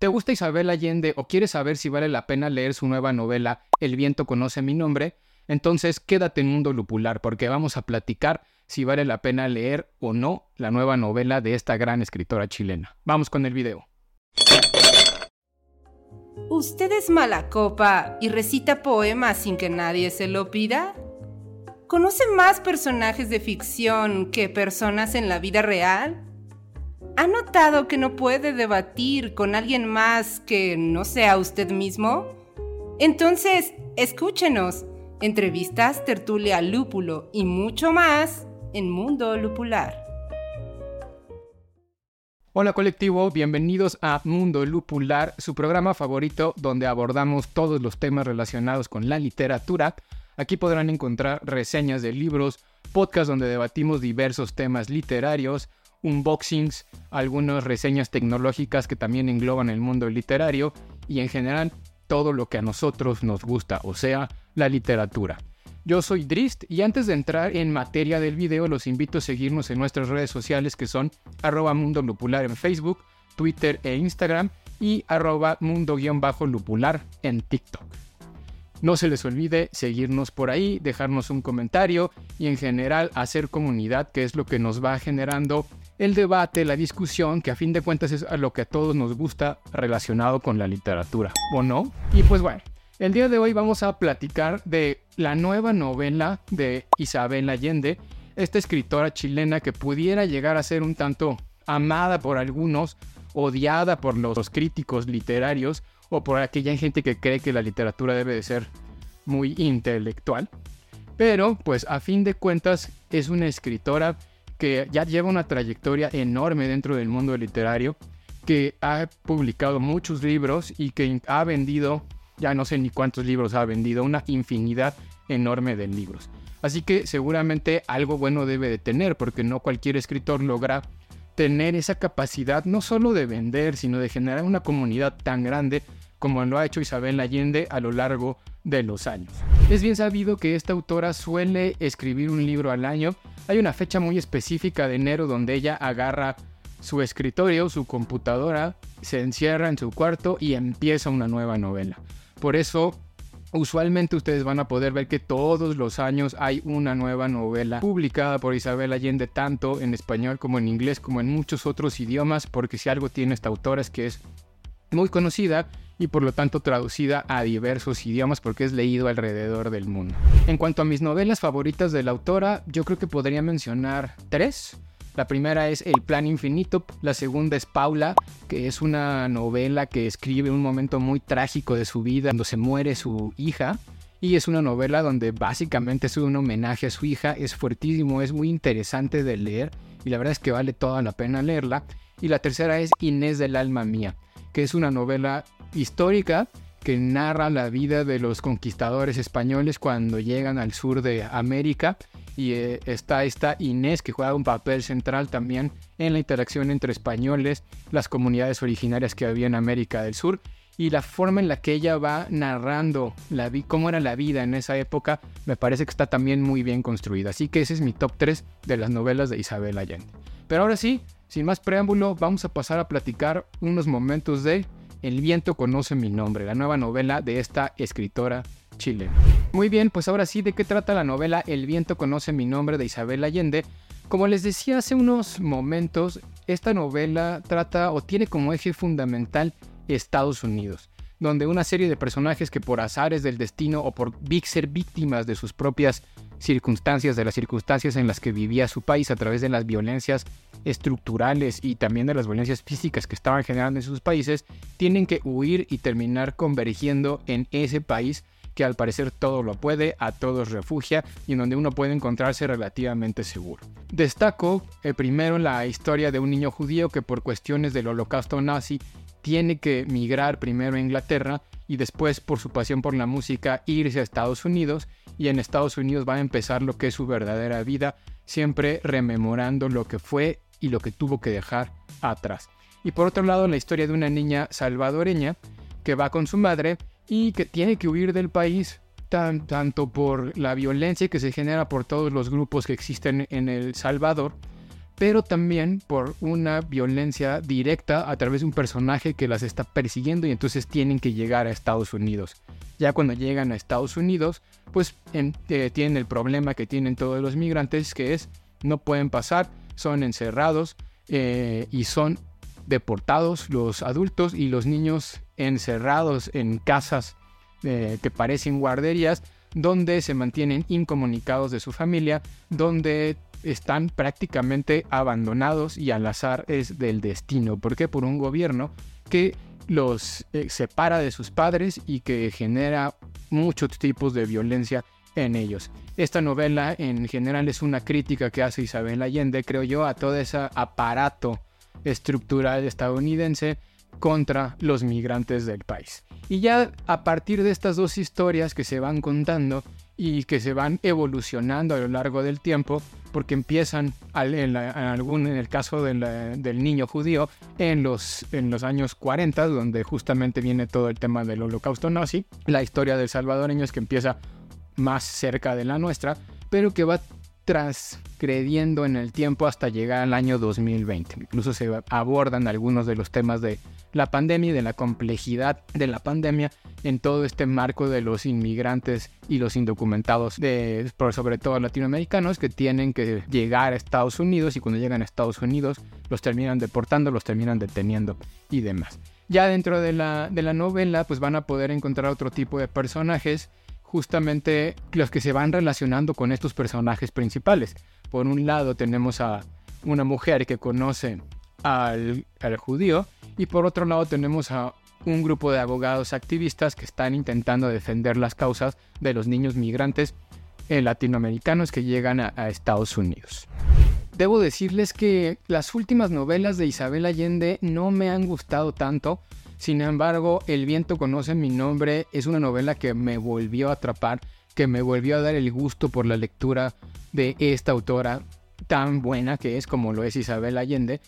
¿Te gusta Isabel Allende o quieres saber si vale la pena leer su nueva novela El viento conoce mi nombre? Entonces quédate en Mundo Lupular porque vamos a platicar si vale la pena leer o no la nueva novela de esta gran escritora chilena. Vamos con el video. ¿Usted es mala copa y recita poemas sin que nadie se lo pida? ¿Conoce más personajes de ficción que personas en la vida real? ¿Ha notado que no puede debatir con alguien más que no sea usted mismo? Entonces, escúchenos. Entrevistas, tertulia, lúpulo y mucho más en Mundo Lupular. Hola colectivo, bienvenidos a Mundo Lupular, su programa favorito donde abordamos todos los temas relacionados con la literatura. Aquí podrán encontrar reseñas de libros, podcasts donde debatimos diversos temas literarios, unboxings, algunas reseñas tecnológicas que también engloban el mundo literario y en general todo lo que a nosotros nos gusta, o sea, la literatura. Yo soy Drist y antes de entrar en materia del video los invito a seguirnos en nuestras redes sociales que son arroba mundo lupular en Facebook, Twitter e Instagram y arroba mundo-lupular en TikTok. No se les olvide seguirnos por ahí, dejarnos un comentario y en general hacer comunidad, que es lo que nos va generando el debate, la discusión, que a fin de cuentas es a lo que a todos nos gusta relacionado con la literatura, ¿o no? Y pues bueno, el día de hoy vamos a platicar de la nueva novela de Isabel Allende, esta escritora chilena que pudiera llegar a ser un tanto amada por algunos, odiada por los críticos literarios o por aquella gente que cree que la literatura debe de ser muy intelectual. Pero, pues a fin de cuentas, es una escritora que ya lleva una trayectoria enorme dentro del mundo literario, que ha publicado muchos libros y que ha vendido, ya no sé ni cuántos libros ha vendido, una infinidad enorme de libros. Así que seguramente algo bueno debe de tener, porque no cualquier escritor logra tener esa capacidad no solo de vender, sino de generar una comunidad tan grande como lo ha hecho Isabel Allende a lo largo de los años. Es bien sabido que esta autora suele escribir un libro al año. Hay una fecha muy específica de enero donde ella agarra su escritorio, su computadora, se encierra en su cuarto y empieza una nueva novela. Por eso Usualmente ustedes van a poder ver que todos los años hay una nueva novela publicada por Isabel Allende tanto en español como en inglés como en muchos otros idiomas porque si algo tiene esta autora es que es muy conocida y por lo tanto traducida a diversos idiomas porque es leído alrededor del mundo. En cuanto a mis novelas favoritas de la autora, yo creo que podría mencionar tres. La primera es El Plan Infinito, la segunda es Paula, que es una novela que escribe un momento muy trágico de su vida cuando se muere su hija. Y es una novela donde básicamente es un homenaje a su hija, es fuertísimo, es muy interesante de leer y la verdad es que vale toda la pena leerla. Y la tercera es Inés del alma mía, que es una novela histórica que narra la vida de los conquistadores españoles cuando llegan al sur de América y eh, está esta Inés que juega un papel central también en la interacción entre españoles, las comunidades originarias que había en América del Sur y la forma en la que ella va narrando la cómo era la vida en esa época me parece que está también muy bien construida. Así que ese es mi top 3 de las novelas de Isabel Allende. Pero ahora sí, sin más preámbulo, vamos a pasar a platicar unos momentos de El viento conoce mi nombre, la nueva novela de esta escritora chilena. Muy bien, pues ahora sí, ¿de qué trata la novela El viento conoce mi nombre de Isabel Allende? Como les decía hace unos momentos, esta novela trata o tiene como eje fundamental Estados Unidos, donde una serie de personajes que por azares del destino o por ser víctimas de sus propias circunstancias, de las circunstancias en las que vivía su país a través de las violencias estructurales y también de las violencias físicas que estaban generando en sus países, tienen que huir y terminar convergiendo en ese país que al parecer todo lo puede, a todos refugia y en donde uno puede encontrarse relativamente seguro. Destaco eh, primero la historia de un niño judío que por cuestiones del holocausto nazi tiene que migrar primero a Inglaterra y después por su pasión por la música irse a Estados Unidos y en Estados Unidos va a empezar lo que es su verdadera vida, siempre rememorando lo que fue y lo que tuvo que dejar atrás. Y por otro lado la historia de una niña salvadoreña que va con su madre y que tiene que huir del país tanto por la violencia que se genera por todos los grupos que existen en El Salvador, pero también por una violencia directa a través de un personaje que las está persiguiendo y entonces tienen que llegar a Estados Unidos. Ya cuando llegan a Estados Unidos, pues eh, tienen el problema que tienen todos los migrantes, que es no pueden pasar, son encerrados eh, y son deportados los adultos y los niños encerrados en casas eh, que parecen guarderías, donde se mantienen incomunicados de su familia, donde están prácticamente abandonados y al azar es del destino. ¿Por qué? Por un gobierno que los eh, separa de sus padres y que genera muchos tipos de violencia en ellos. Esta novela en general es una crítica que hace Isabel Allende, creo yo, a todo ese aparato estructural estadounidense contra los migrantes del país. Y ya a partir de estas dos historias que se van contando y que se van evolucionando a lo largo del tiempo, porque empiezan en, algún, en el caso del niño judío en los, en los años 40, donde justamente viene todo el tema del holocausto nazi, la historia del salvadoreño es que empieza más cerca de la nuestra, pero que va transgrediendo en el tiempo hasta llegar al año 2020. Incluso se abordan algunos de los temas de la pandemia y de la complejidad de la pandemia en todo este marco de los inmigrantes y los indocumentados, de, sobre todo latinoamericanos, que tienen que llegar a Estados Unidos y cuando llegan a Estados Unidos los terminan deportando, los terminan deteniendo y demás. Ya dentro de la, de la novela pues van a poder encontrar otro tipo de personajes justamente los que se van relacionando con estos personajes principales. Por un lado tenemos a una mujer que conoce al, judío y por otro lado tenemos a un grupo de abogados activistas que están intentando defender las causas de los niños migrantes eh, latinoamericanos que llegan a, a, Estados Unidos. Debo decirles que las últimas novelas de Isabel Allende no me han gustado tanto sin embargo, El viento conoce mi nombre es una novela que me volvió a atrapar, que me volvió a dar el gusto por la lectura de esta autora tan buena que es como lo es Isabel Allende,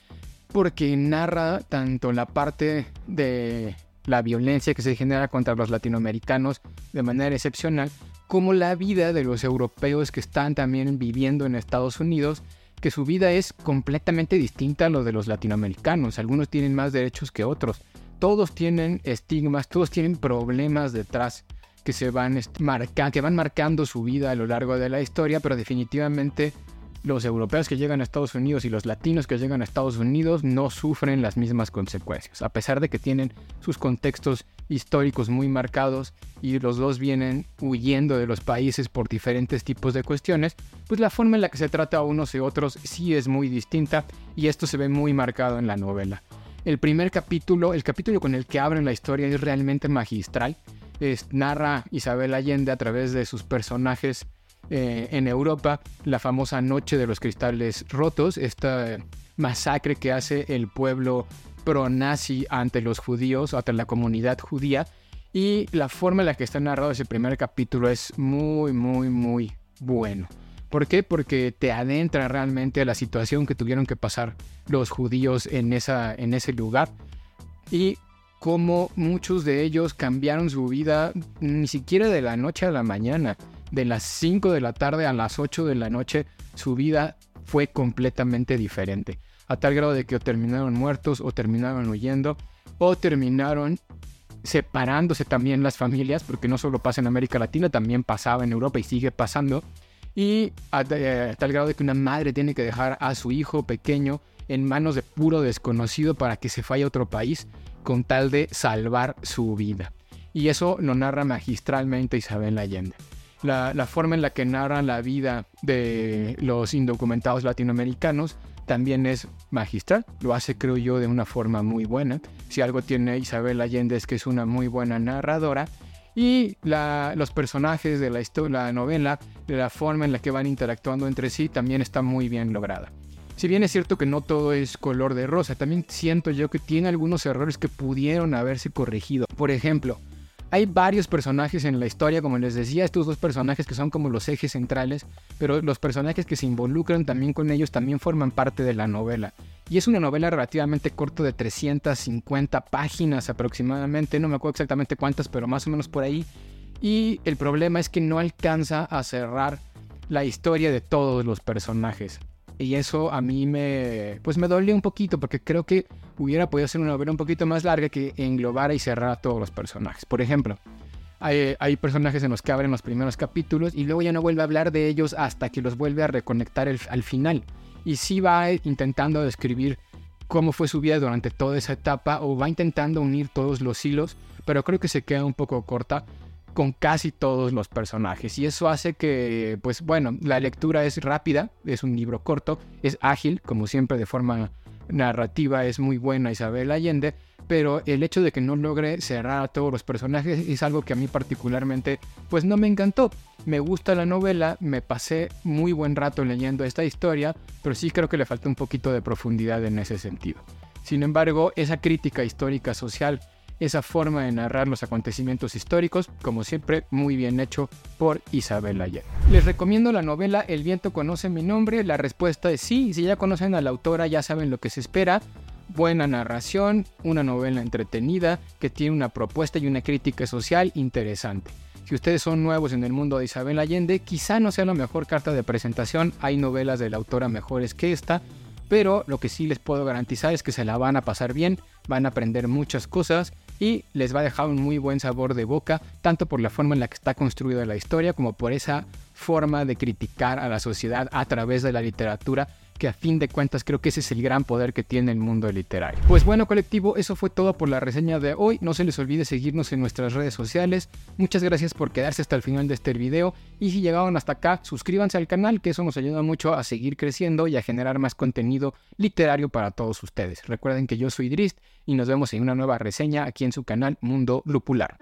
porque narra tanto la parte de la violencia que se genera contra los latinoamericanos de manera excepcional, como la vida de los europeos que están también viviendo en Estados Unidos, que su vida es completamente distinta a lo de los latinoamericanos. Algunos tienen más derechos que otros todos tienen estigmas, todos tienen problemas detrás que se van que van marcando su vida a lo largo de la historia, pero definitivamente los europeos que llegan a Estados Unidos y los latinos que llegan a Estados Unidos no sufren las mismas consecuencias, a pesar de que tienen sus contextos históricos muy marcados y los dos vienen huyendo de los países por diferentes tipos de cuestiones, pues la forma en la que se trata a unos y otros sí es muy distinta y esto se ve muy marcado en la novela. El primer capítulo, el capítulo con el que abren la historia es realmente magistral. Es, narra Isabel Allende a través de sus personajes eh, en Europa, la famosa Noche de los Cristales Rotos, esta masacre que hace el pueblo pro-nazi ante los judíos, ante la comunidad judía. Y la forma en la que está narrado ese primer capítulo es muy, muy, muy bueno. ¿Por qué? Porque te adentra realmente a la situación que tuvieron que pasar los judíos en, esa, en ese lugar y cómo muchos de ellos cambiaron su vida ni siquiera de la noche a la mañana. De las 5 de la tarde a las 8 de la noche su vida fue completamente diferente. A tal grado de que o terminaron muertos o terminaron huyendo o terminaron separándose también las familias, porque no solo pasa en América Latina, también pasaba en Europa y sigue pasando y a, tal grado de que una madre tiene que dejar a su hijo pequeño en manos de puro desconocido para que se vaya a otro país con tal de salvar su vida. Y eso lo narra magistralmente Isabel Allende. La, la, forma en la que narra la vida de los indocumentados latinoamericanos también es magistral. Lo hace, creo yo, de una forma muy buena. Si algo tiene Isabel Allende es que es una muy buena narradora y los personajes de la, la novela, de la forma en la que van interactuando entre sí, también está muy bien lograda. Si bien es cierto que no todo es color de rosa, también siento yo que tiene algunos errores que pudieron haberse corregido. Por ejemplo, hay varios personajes en la historia, como les decía, estos dos personajes que son como los ejes centrales, pero los personajes que se involucran también con ellos también forman parte de la novela. Y es una novela relativamente corta de 350 páginas aproximadamente, no me acuerdo exactamente cuántas, pero más o menos por ahí. Y el problema es que no alcanza a cerrar la historia de todos los personajes. y eso a mí me, pues me dolió un poquito porque creo que hubiera podido ser una novela un poquito más larga que englobara y cerrara todos los personajes. Por ejemplo, hay, personajes en los que abren los primeros capítulos y luego ya no vuelve a hablar de ellos hasta que los vuelve a reconectar al final. Y sí va intentando describir cómo fue su vida durante toda esa etapa o va intentando unir todos los hilos, pero creo que se queda un poco corta con casi todos los personajes. Y eso hace que, pues bueno, la lectura es rápida, es un libro corto, es ágil, como siempre de forma narrativa es muy buena Isabel Allende, pero el hecho de que no logre cerrar a todos los personajes es algo que a mí particularmente pues no me encantó. Me gusta la novela, me pasé muy buen rato leyendo esta historia, pero sí creo que le falta un poquito de profundidad en ese sentido. Sin embargo, esa crítica histórica social esa forma de narrar los acontecimientos históricos, como siempre muy bien hecho por Isabel Allende. Les recomiendo la novela El viento conoce mi nombre, la respuesta es sí, si ya conocen a la autora ya saben lo que se espera, buena narración, una novela entretenida que tiene una propuesta y una crítica social interesante. Si ustedes son nuevos en el mundo de Isabel Allende, quizá no sea la mejor carta de presentación, hay novelas de la autora mejores que esta, pero lo que sí les puedo garantizar es que se la van a pasar bien, van a aprender muchas cosas y les va a dejar un muy buen sabor de boca, tanto por la forma en la que está construida la historia como por esa forma de criticar a la sociedad a través de la literatura que a fin de cuentas creo que ese es el gran poder que tiene el mundo literario. Pues bueno colectivo, eso fue todo por la reseña de hoy. No se les olvide seguirnos en nuestras redes sociales. Muchas gracias por quedarse hasta el final de este video. Y si llegaron hasta acá, suscríbanse al canal, que eso nos ayuda mucho a seguir creciendo y a generar más contenido literario para todos ustedes. Recuerden que yo soy Drist y nos vemos en una nueva reseña aquí en su canal Mundo Lupular.